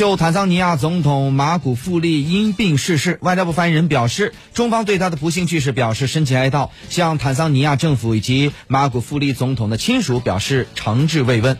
就坦桑尼亚总统马古富利因病逝世，外交部发言人表示中方对他的不幸去世表示深切哀悼，向坦桑尼亚政府以及马古富利总统的亲属表示诚挚慰问。